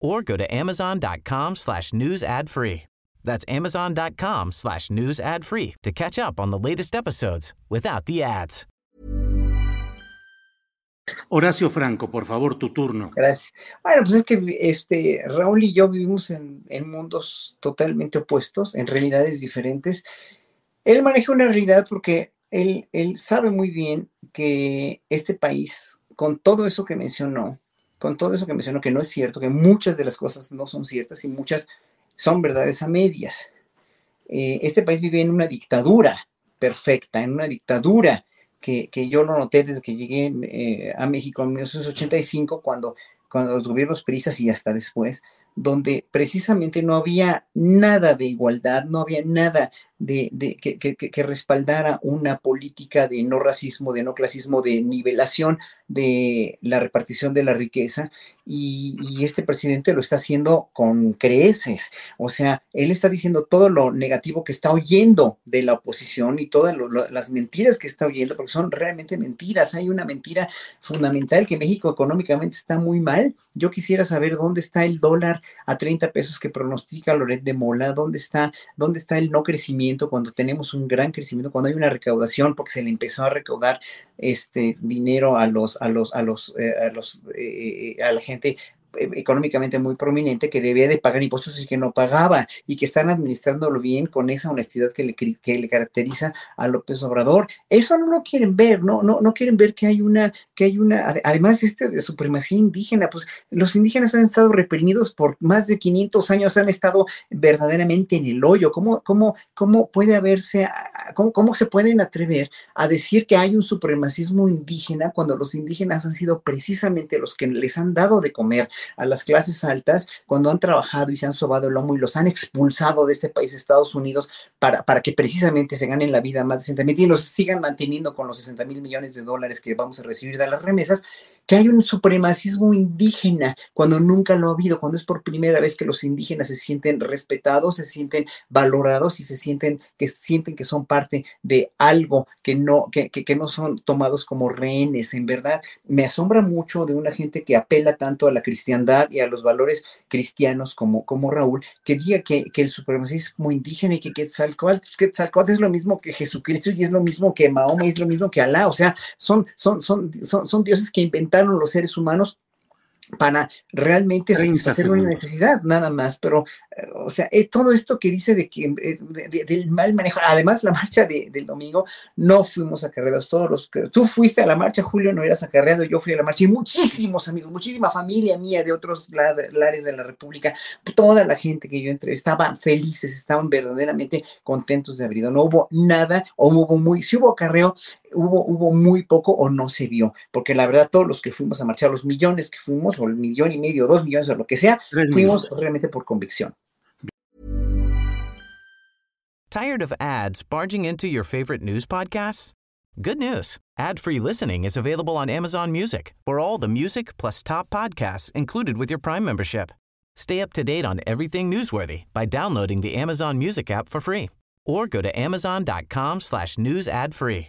or go to amazon.com slash news ad free. That's amazon.com slash news ad free to catch up on the latest episodes without the ads. Horacio Franco, por favor, tu turno. Gracias. Bueno, pues es que este, Raúl y yo vivimos en, en mundos totalmente opuestos, en realidades diferentes. Él maneja una realidad porque él, él sabe muy bien que este país, con todo eso que mencionó, con todo eso que mencionó, que no es cierto, que muchas de las cosas no son ciertas y muchas son verdades a medias. Eh, este país vive en una dictadura perfecta, en una dictadura que, que yo lo noté desde que llegué eh, a México en 1985, cuando, cuando los gobiernos prisas y hasta después, donde precisamente no había nada de igualdad, no había nada de, de que, que, que, respaldara una política de no racismo, de no clasismo, de nivelación de la repartición de la riqueza y, este presidente lo está haciendo con creces. O sea, él está diciendo todo lo negativo que está oyendo de la oposición y todas las mentiras que está oyendo, porque son realmente mentiras. Hay una mentira fundamental que México económicamente está muy mal. Yo quisiera saber dónde está el dólar a 30 pesos que pronostica Loret de Mola, dónde está, dónde está el no crecimiento cuando tenemos un gran crecimiento, cuando hay una recaudación, porque se le empezó a recaudar este dinero a los, a los, a los, eh, a los, eh, a la gente económicamente muy prominente que debía de pagar impuestos y que no pagaba y que están administrándolo bien con esa honestidad que le, que le caracteriza a López Obrador. Eso no lo quieren ver, no, no, no quieren ver que hay una, que hay una, además este de supremacía indígena, pues los indígenas han estado reprimidos por más de 500 años, han estado verdaderamente en el hoyo. ¿Cómo, cómo, cómo puede haberse, cómo, cómo se pueden atrever a decir que hay un supremacismo indígena cuando los indígenas han sido precisamente los que les han dado de comer? a las clases altas cuando han trabajado y se han sobado el lomo y los han expulsado de este país, Estados Unidos, para, para que precisamente se ganen la vida más decentemente y los sigan manteniendo con los 60 mil millones de dólares que vamos a recibir de las remesas, que hay un supremacismo indígena cuando nunca lo ha habido, cuando es por primera vez que los indígenas se sienten respetados, se sienten valorados y se sienten que sienten que son parte de algo que no que, que, que no son tomados como rehenes. En verdad, me asombra mucho de una gente que apela tanto a la cristiandad y a los valores cristianos como, como Raúl, que diga que, que el supremacismo indígena y que Quetzalcóatl, Quetzalcóatl es lo mismo que Jesucristo y es lo mismo que Mahoma y es lo mismo que Alá, o sea, son, son, son, son, son dioses que inventaron los seres humanos para realmente satisfacer una necesidad, nada más. Pero, o sea, eh, todo esto que dice de que eh, de, de, del mal manejo, además la marcha de, del domingo, no fuimos acarreados, todos los que tú fuiste a la marcha, Julio, no eras acarreado, yo fui a la marcha, y muchísimos amigos, muchísima familia mía de otros lares de la República, toda la gente que yo entré, estaban felices, estaban verdaderamente contentos de haber ido. No hubo nada, o hubo muy, si hubo acarreo, hubo, hubo muy poco o no se vio, porque la verdad todos los que fuimos a marchar, los millones que fuimos, o el millón y medio, dos millones o lo que sea, fuimos realmente por convicción. Tired of ads barging into your favorite news podcasts? Good news. Ad-free listening is available on Amazon Music for all the music plus top podcasts included with your Prime membership. Stay up to date on everything newsworthy by downloading the Amazon Music app for free or go to amazon.com slash news ad free.